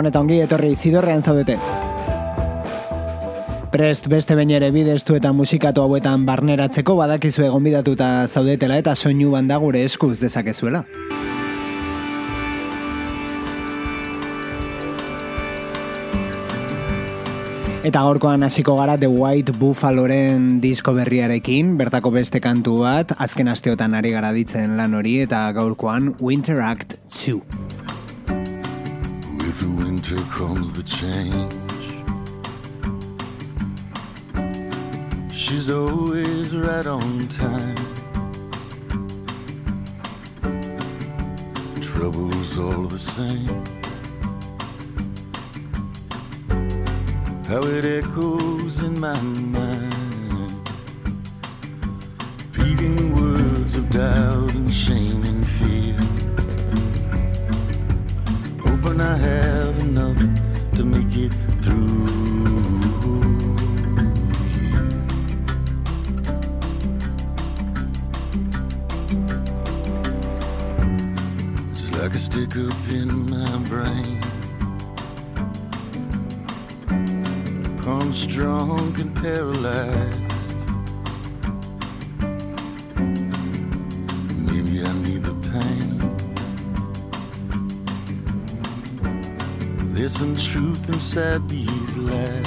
Gabon eta ongi etorri zidorrean zaudete. Prest beste bain ere bideztu eta musikatu hauetan barneratzeko badakizu egon bidatuta zaudetela eta soinu banda gure eskuz dezakezuela. Eta gaurkoan hasiko gara The White Buffaloren disko berriarekin, bertako beste kantu bat, azken asteotan ari gara ditzen lan hori, eta gaurkoan Winter Act 2. The winter comes the change. She's always right on time. Trouble's all the same. How it echoes in my mind. Repeating words of doubt and shame and fear. Hoping I have enough to make it through. It's like a stick up in my brain. Palm strong and paralyzed. Some truth inside these lies.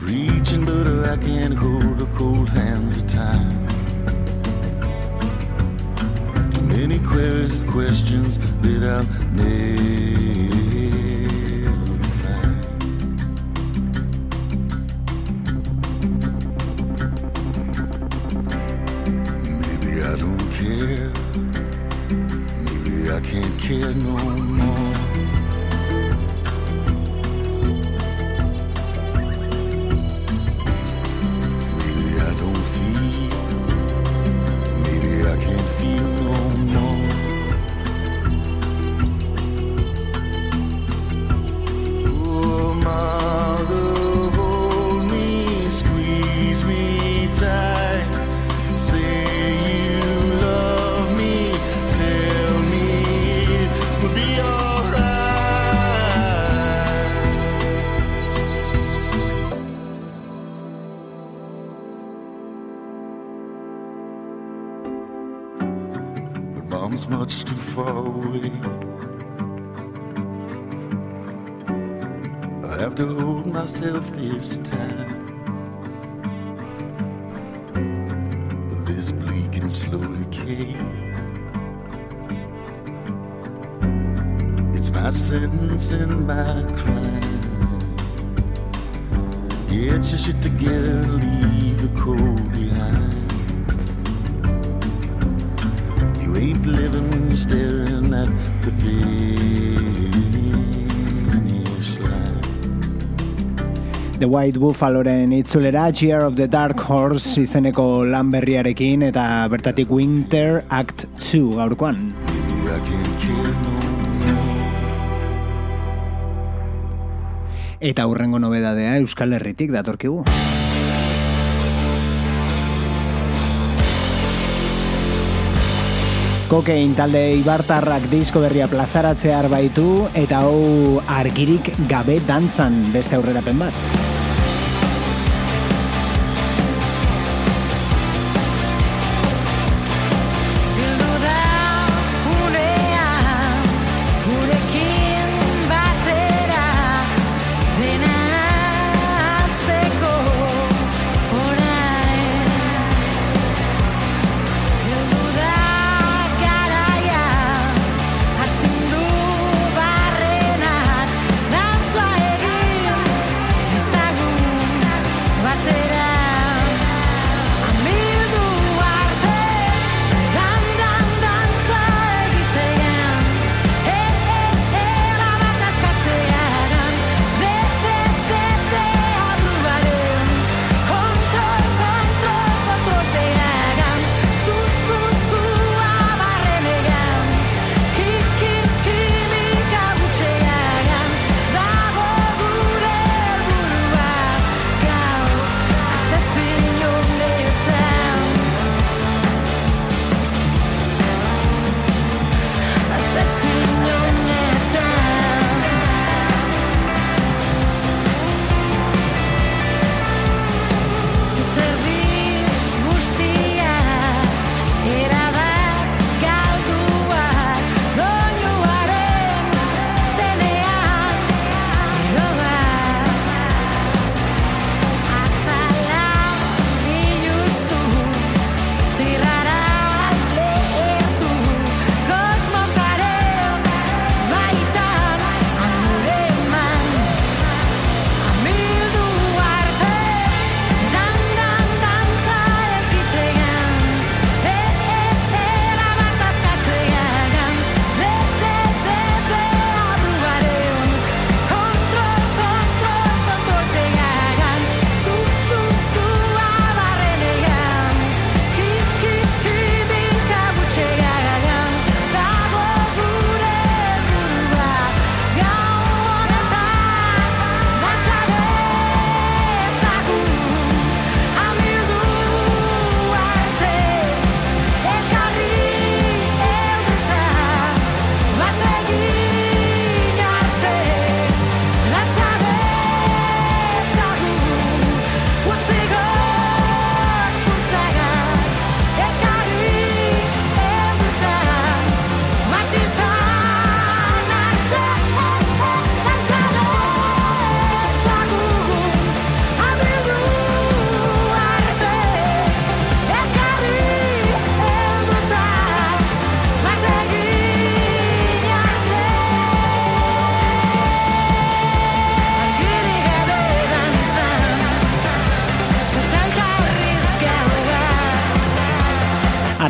Reaching, but I can't hold the cold hands of time. Too many queries, questions that I'll never White Buffaloren itzulera Year of the Dark Horse izeneko lan berriarekin eta bertatik Winter Act 2 gaurkoan. Eta hurrengo nobedadea Euskal Herritik datorkigu. Kokein talde Ibartarrak disko berria plazaratzear baitu eta hau argirik gabe dantzan beste aurrerapen bat.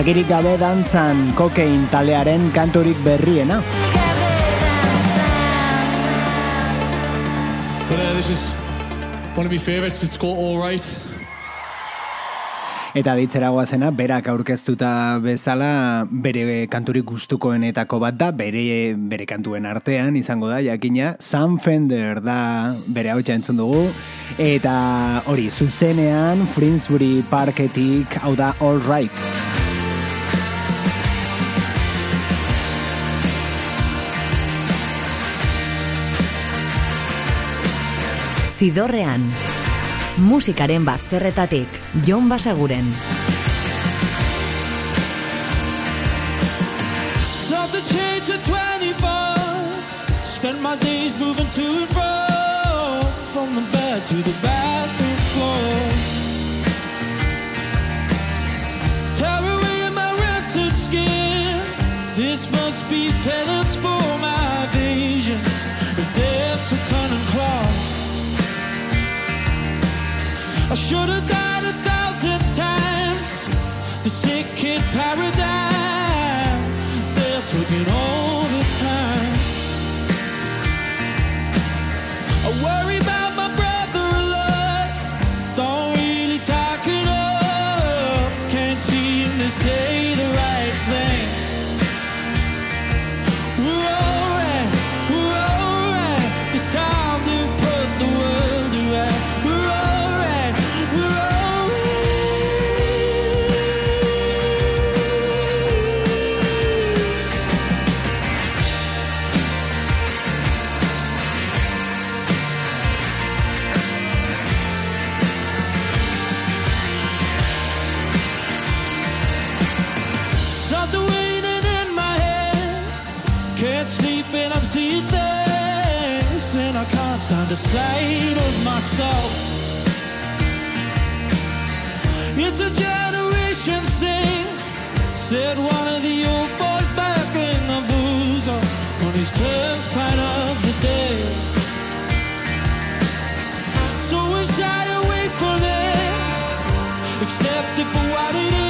Argirik gabe dantzan kokein talearen kanturik berriena. But uh, this is one of my favorites. It's called All Right. Eta ditzera guazena, berak aurkeztuta bezala bere kanturik gustukoenetako bat da, bere, bere kantuen artean izango da, jakina, Sam Fender da bere hau entzun dugu, eta hori, zuzenean, Frinsbury Parketik, hau da, All Right. Zidorrean, musikaren bazterretatik, Jon Basaguren. Something changed at 24. Spent my days moving to and fro, from the bed to the bathroom floor. Tear away my rancid skin. This must be penance for Should've done. And I'm seeing things, and I can't stand the sight of myself. It's a generation thing, said one of the old boys back in the booze on his tenth pint of the day. So we shy away from it, accept it for what it is.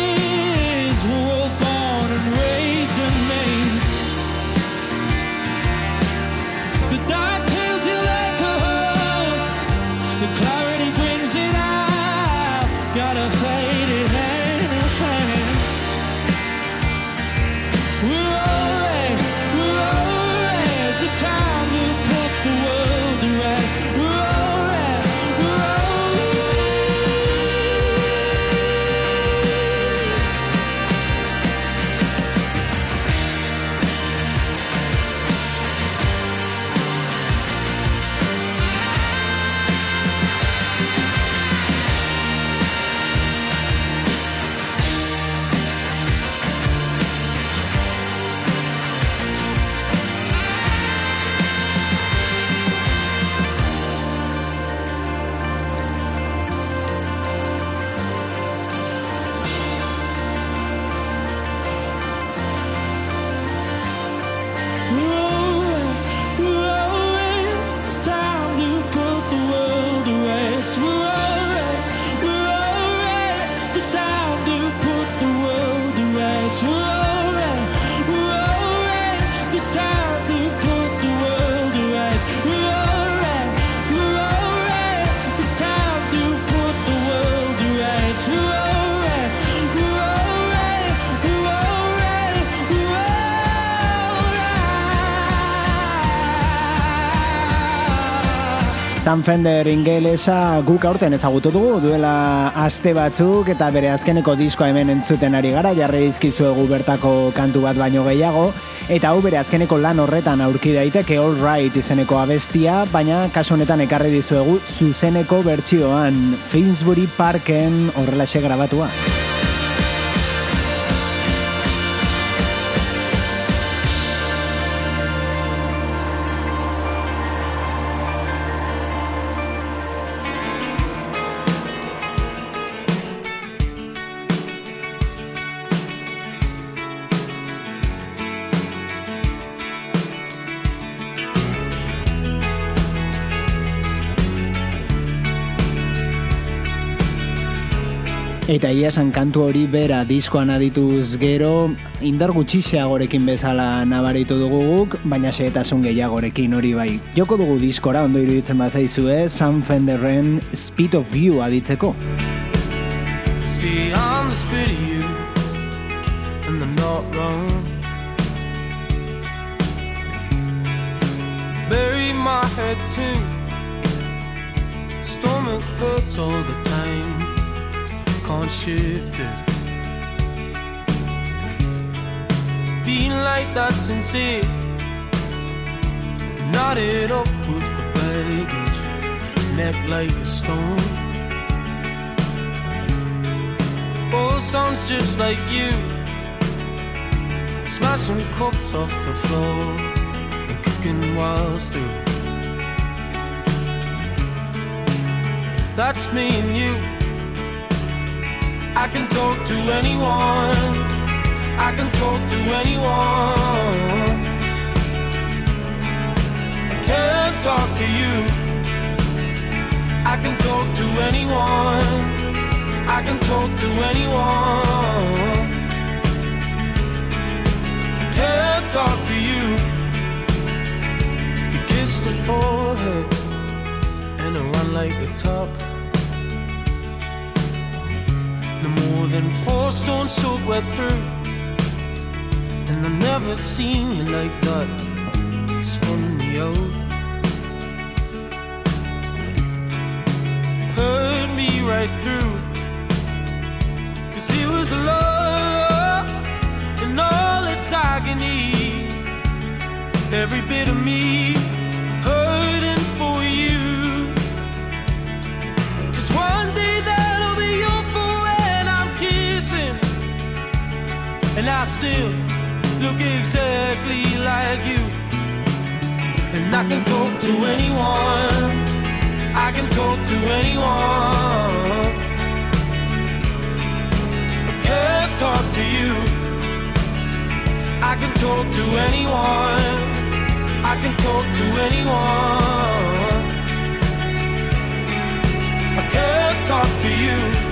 Sam Fender ingelesa guk aurten ezagutu dugu duela aste batzuk eta bere azkeneko diskoa hemen entzuten ari gara jarri dizkizuegu bertako kantu bat baino gehiago eta hau bere azkeneko lan horretan aurki daiteke All Right izeneko abestia baina kasu honetan ekarri dizuegu zuzeneko bertsioan Finsbury Parken horrelaxe grabatua. Eta ia esan kantu hori bera diskoan adituz gero, indar gutxiseagorekin bezala nabaritu dugu guk, baina seetasun gehiagorekin hori bai. Joko dugu diskora, ondo iruditzen bazaizue, Sam Fenderren Speed of View aditzeko. See, I'm the speed of you, and I'm not wrong. Bury my head too. Stomach hurts all the time. Can't shift it. Being like that sincere, knotted up with the baggage, neck like a stone. Oh, sounds just like you, smashing cups off the floor and kicking walls through. That's me and you. I can talk to anyone. I can talk to anyone. I can't talk to you. I can talk to anyone. I can talk to anyone. I can't talk to you. You kissed the forehead and I run like a top. More than four stones soaked wet through. And I've never seen you like that. Spun me out. Hurt me right through. Cause it was love in all its agony. Every bit of me still look exactly like you. And I can talk to anyone. I can talk to anyone. I can't talk to you. I can talk to anyone. I can talk to anyone. I can't talk to you.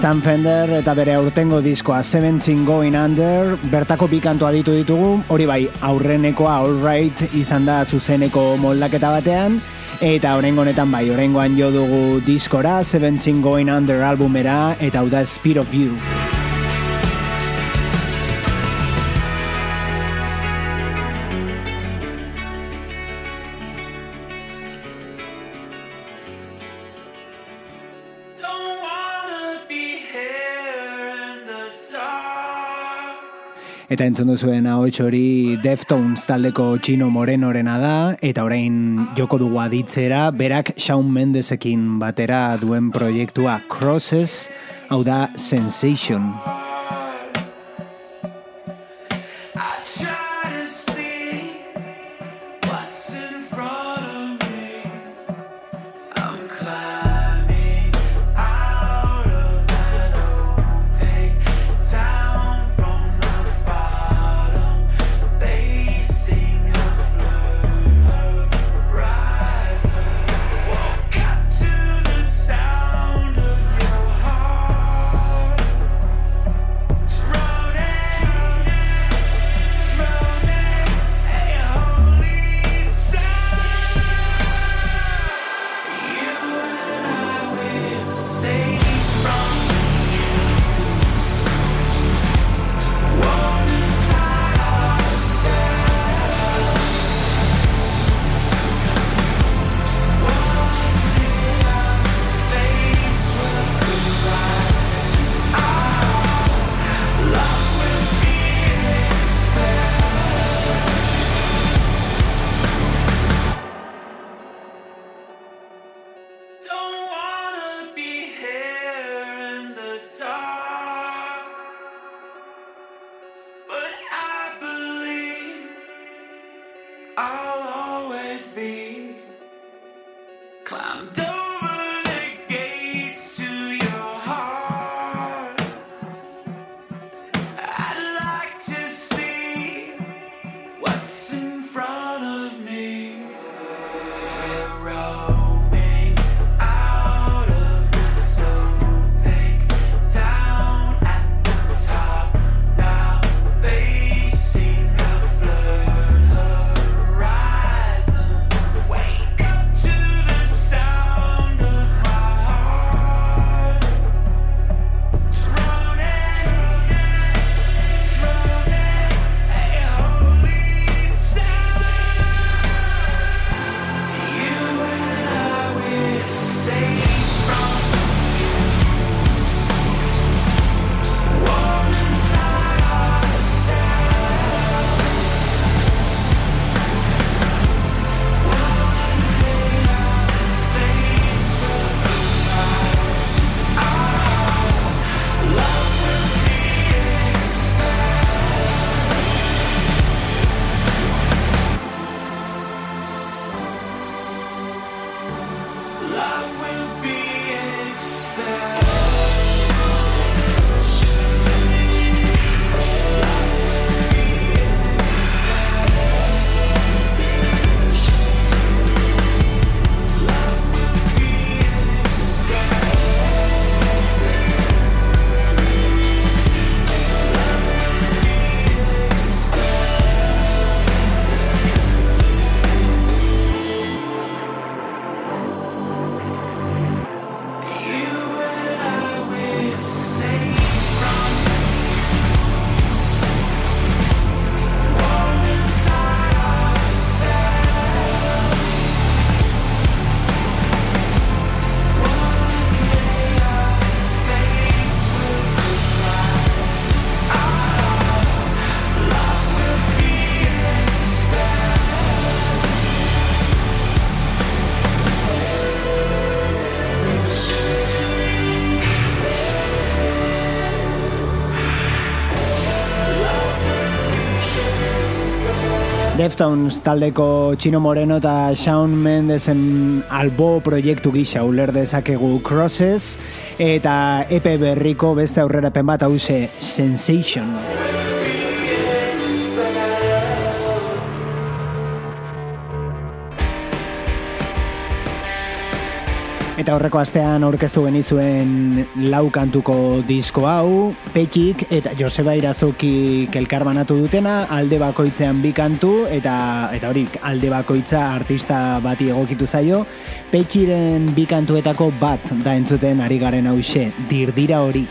Sam Fender eta bere aurtengo diskoa Seventeen Going Under bertako bi kantu aditu ditugu, hori bai aurrenekoa All Right izan da zuzeneko moldaketa batean, eta horrengo honetan bai, horrengoan jo dugu diskora Seventeen Going Under albumera eta hau da Speed of You. Eta entzun duzuen hau hori Deftones taldeko Chino Morenorena da, eta orain joko dugu aditzera, berak Shawn Mendesekin batera duen proiektua Crosses, hau da Sensation. Deftones taldeko Txino Moreno eta Shawn Mendesen albo proiektu gisa uler dezakegu Crosses eta EP berriko beste aurrerapen bat hause Sensation. Eta horreko astean aurkeztu genizuen lau kantuko disko hau, Petxik eta Joseba Irazuki kelkar banatu dutena, alde bakoitzean bi kantu, eta eta hori alde bakoitza artista bati egokitu zaio, Petxiren bi kantuetako bat da entzuten ari garen hause, dirdira hori.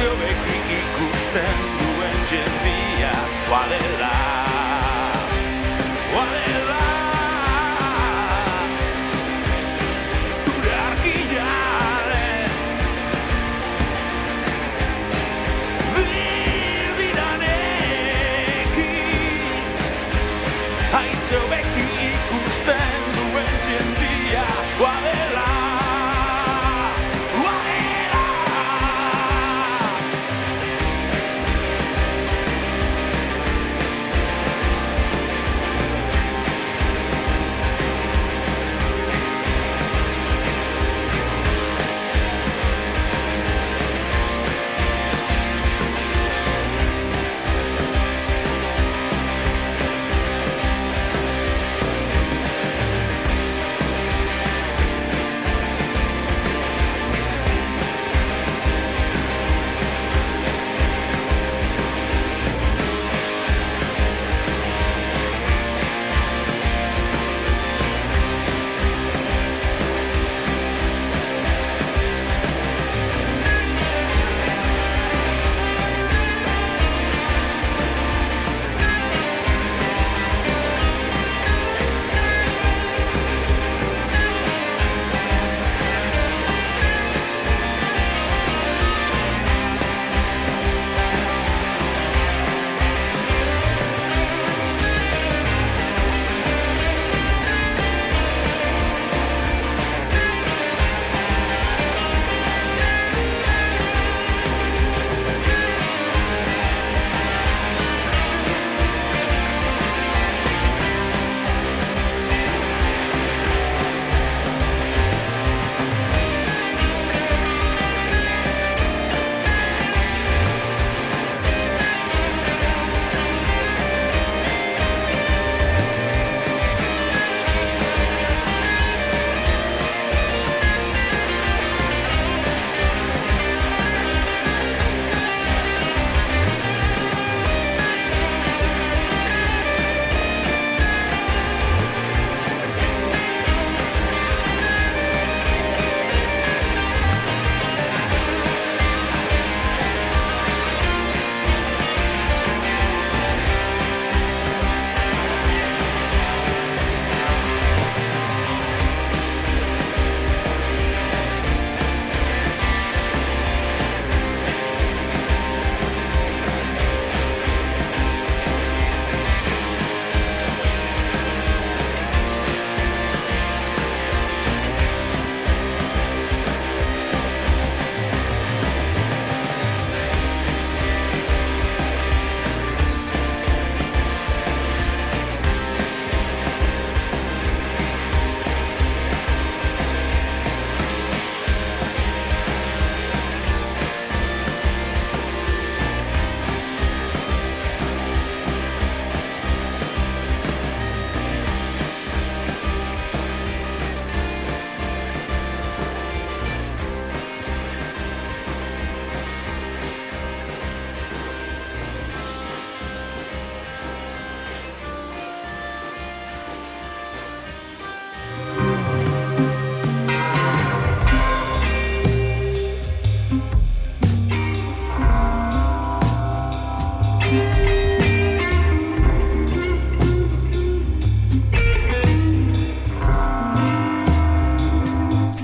Dirdirarekin Aizo beki ikusten duen jendia Guadela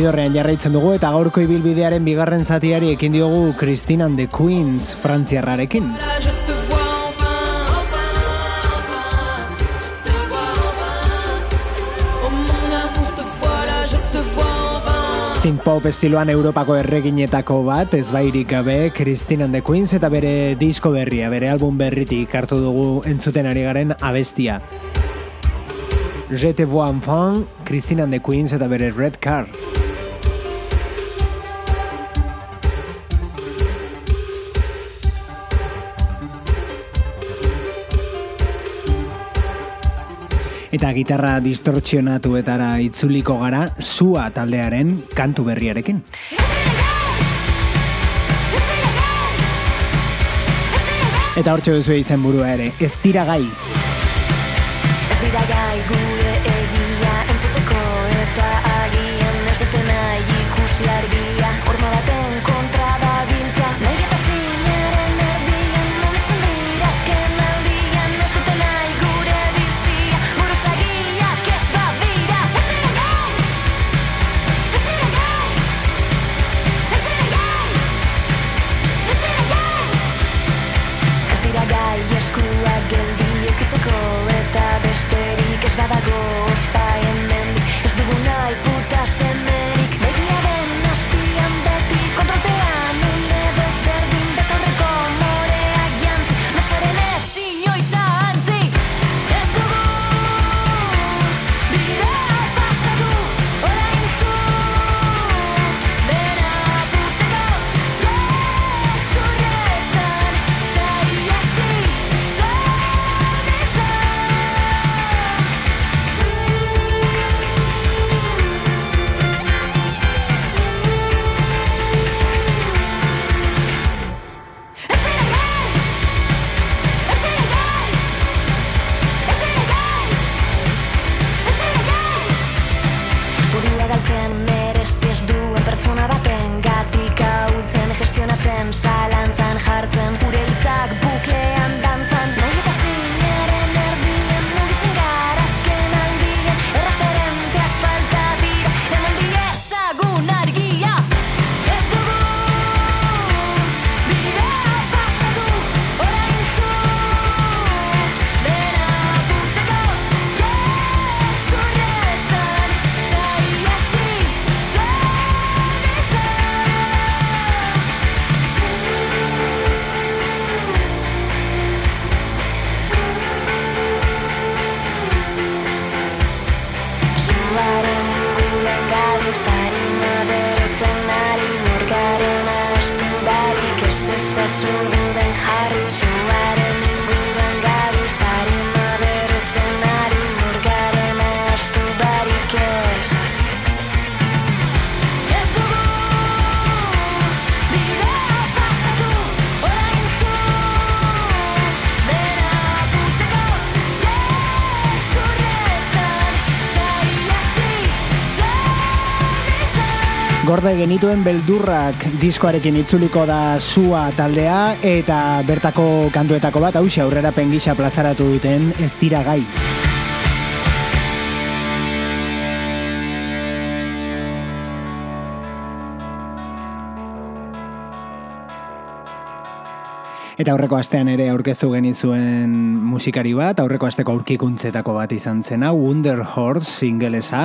Zidorrean jarraitzen dugu eta gaurko ibilbidearen bigarren zatiari ekin diogu Christine and the Queens frantziarrarekin. Pop estiloan Europako erreginetako bat, ez bairik gabe, Christine and the Queens eta bere disko berria, bere album berritik hartu dugu entzuten ari garen abestia. Je te vois enfant, Christine and the Queens eta bere Red Car. Eta gitarra distortzionatuetara itzuliko gara sua taldearen kantu berriarekin. Eta hortxe duzu izen burua ere, ez dira gai. Ez dira gai soon. Gorde genituen beldurrak diskoarekin itzuliko da sua taldea eta bertako kantuetako bat hausia aurrera pengisa plazaratu duten ez dira gai. Eta aurreko astean ere aurkeztu genizuen musikari bat, aurreko asteko aurkikuntzetako bat izan zena, Wonder Horse singelesa,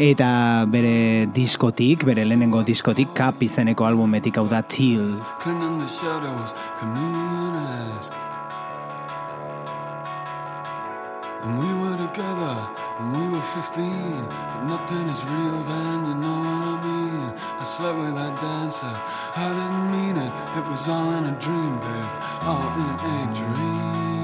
eta bere diskotik, bere lehenengo diskotik, kap izeneko albumetik hau da Till. And we were together when we were 15 But nothing is real then, you know what I mean? I slept with that dancer, I didn't mean it It was all in a dream, babe, all in a dream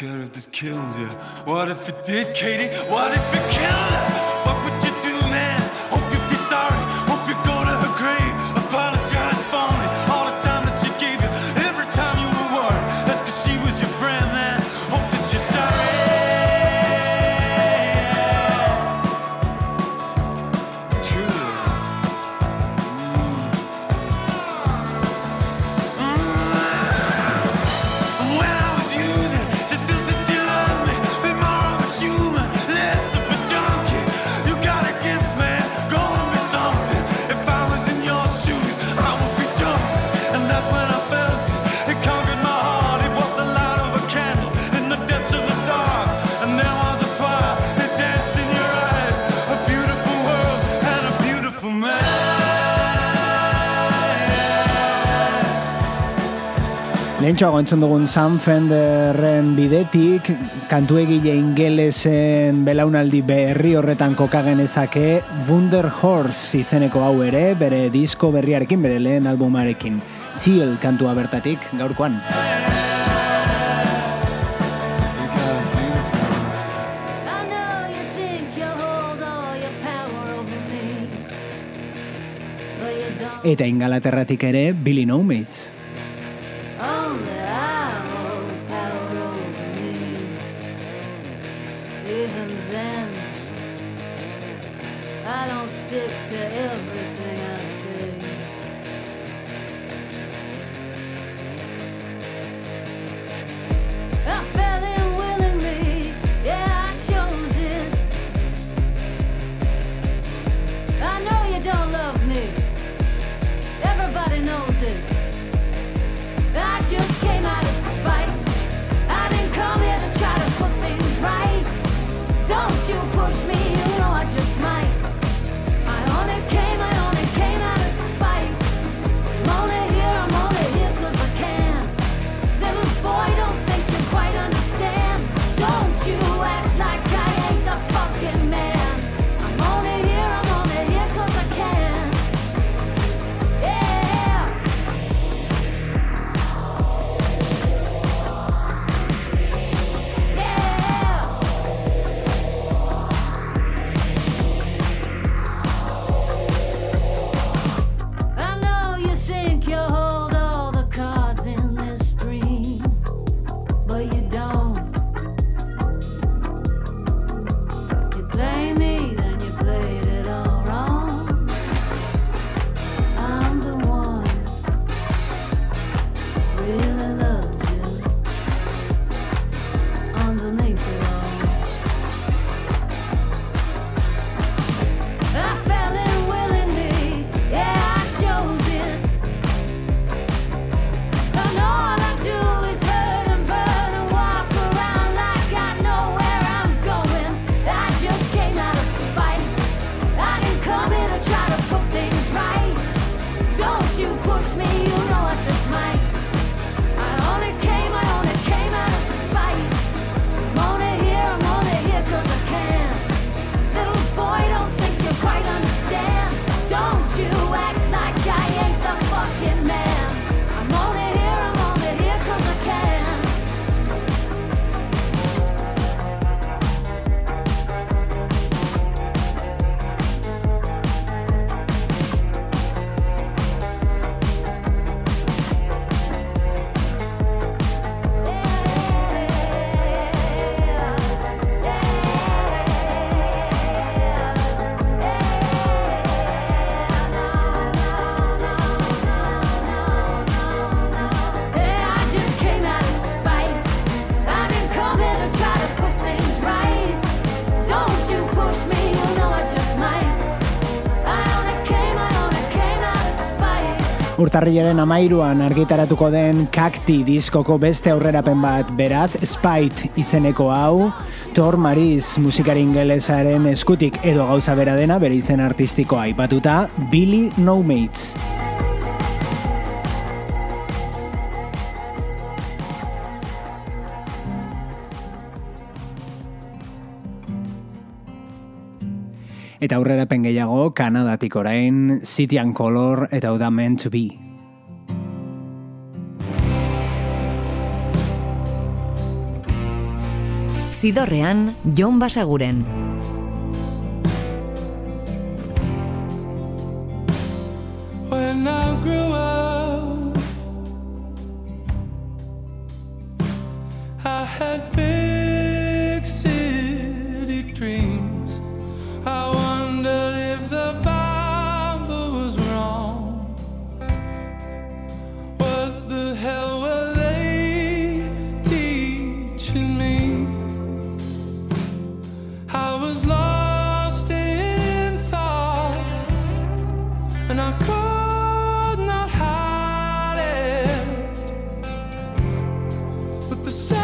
care if this kills you? What if it did, Katie? What if it killed you? Lehentxoago entzun dugun Sam Fenderren bidetik, kantu egile ingelesen belaunaldi berri horretan kokagen ezake Wunder Horse izeneko hau ere, bere disko berriarekin, bere lehen albumarekin. Chill kantua bertatik, gaurkoan. Eta ingalaterratik ere, Billy No Mates. stick to him. urtarrilaren amairuan argitaratuko den kakti diskoko beste aurrerapen bat, beraz, Spite izeneko hau, Thor Maris musikari ingelesaren eskutik edo gauza bera dena bere izen artistikoa aipatuta, Billy No Mates. eta aurrerapen gehiago Kanadatik orain City and Color eta Uda Meant to Be. Zidorrean, Jon Basaguren. When I grew up, I had been the same.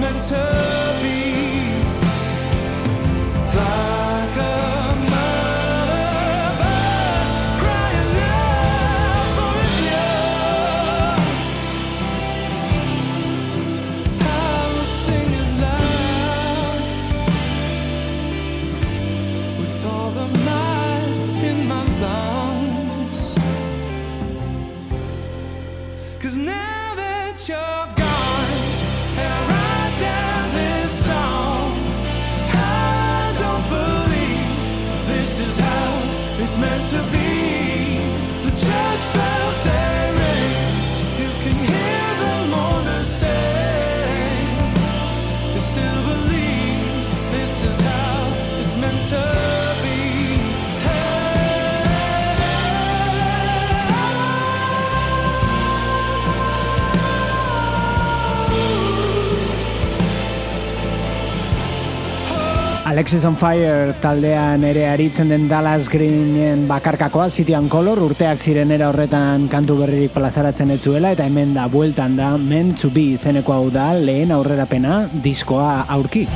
meant Alexis on Fire taldean ere aritzen den Dallas Greenen bakarkakoa City and Color urteak zirenera horretan kantu berririk plazaratzen etzuela eta hemen da bueltan da Meant to Be izeneko hau da lehen aurrerapena diskoa aurki.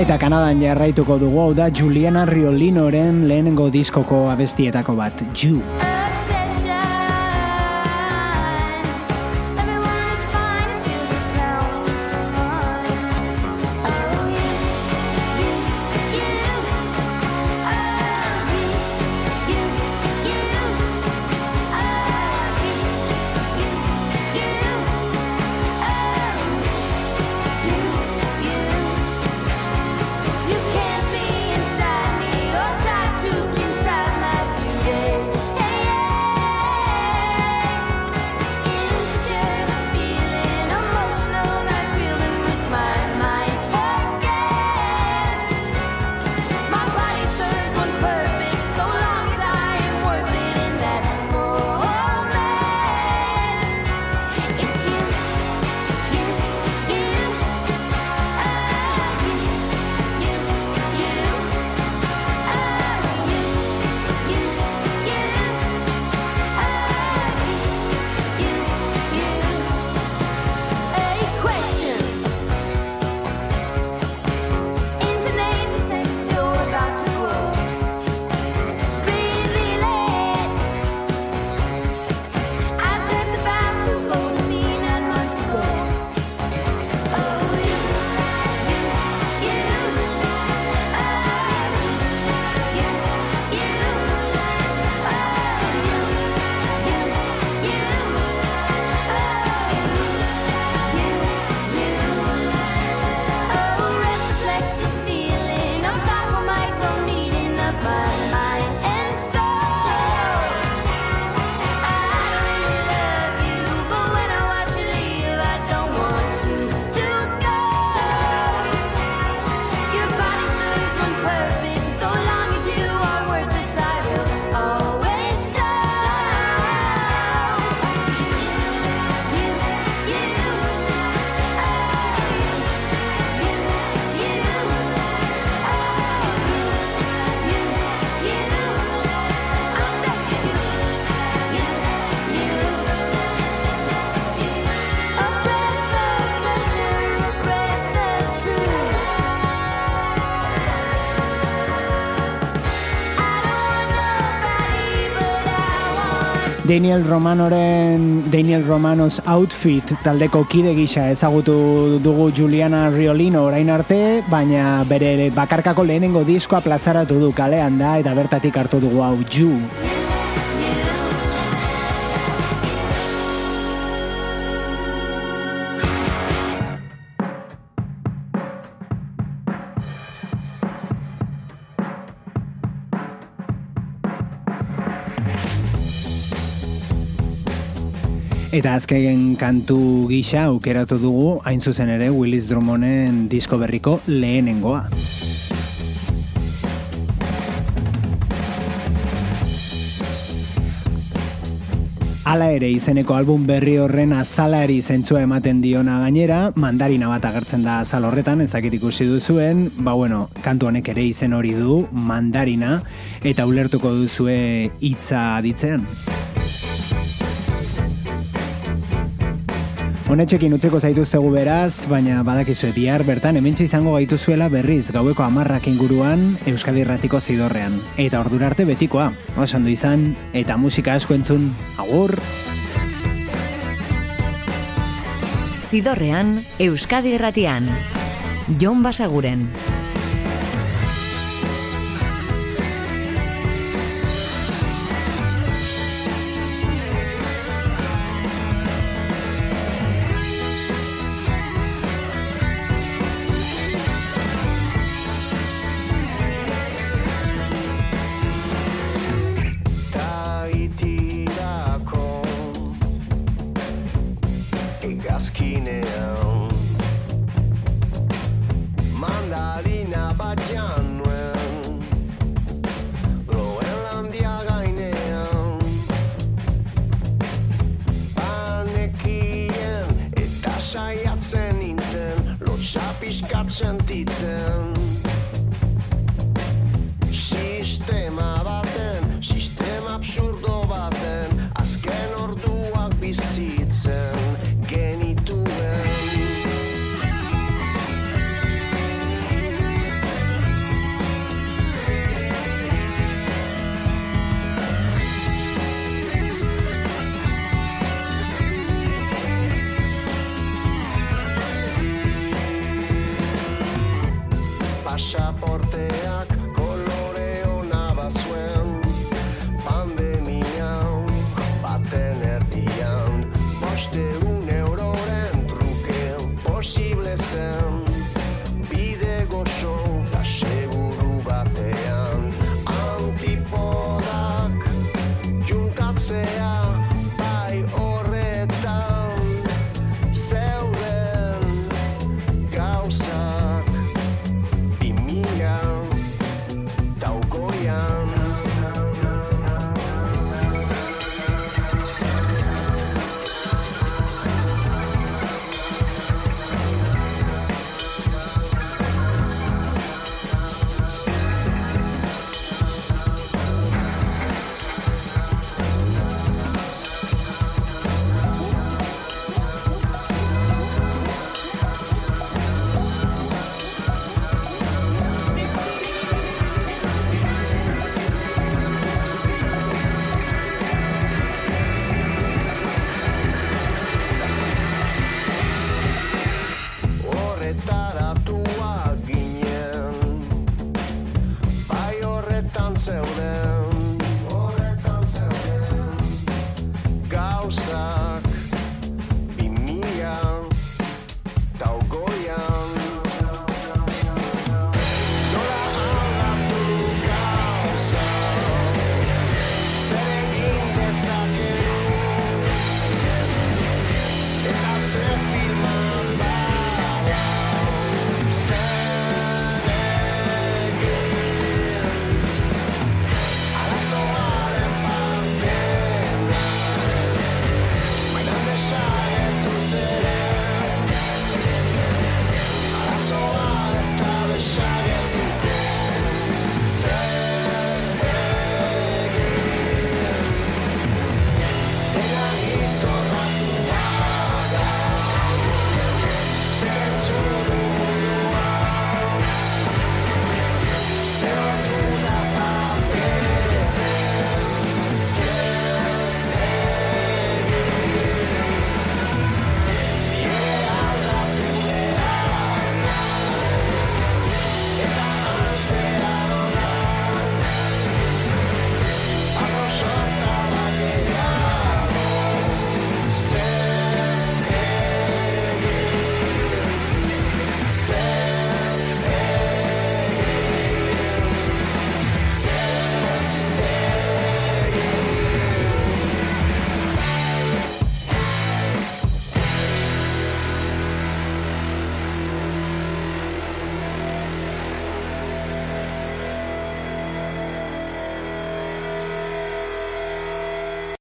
Eta Kanadan jarraituko dugu hau da Juliana Riolinoren lehenengo diskoko abestietako bat, Ju. Daniel Romanoren Daniel Romanos Outfit taldeko kide gisa ezagutu dugu Juliana Riolino orain arte, baina bere bakarkako lehenengo diskoa plazaratu du kalean da eta bertatik hartu dugu hau Ju. Eta azken kantu gisa aukeratu dugu, hain zuzen ere Willis Drummonden disko berriko lehenengoa. Hala ere izeneko album berri horren azalari zentzua ematen diona gainera, mandarina bat agertzen da azal horretan, ez dakit ikusi duzuen, ba bueno, kantu honek ere izen hori du, mandarina, eta ulertuko duzue hitza ditzean. Honetxekin utzeko zaituztegu beraz, baina badakizue bihar bertan hementxe izango gaituzuela berriz gaueko amarrak inguruan Euskadi Erratiko zidorrean. Eta ordura arte betikoa, oso ondo izan, eta musika asko entzun, agur! Zidorrean, Euskadi Erratian. Jon Basaguren.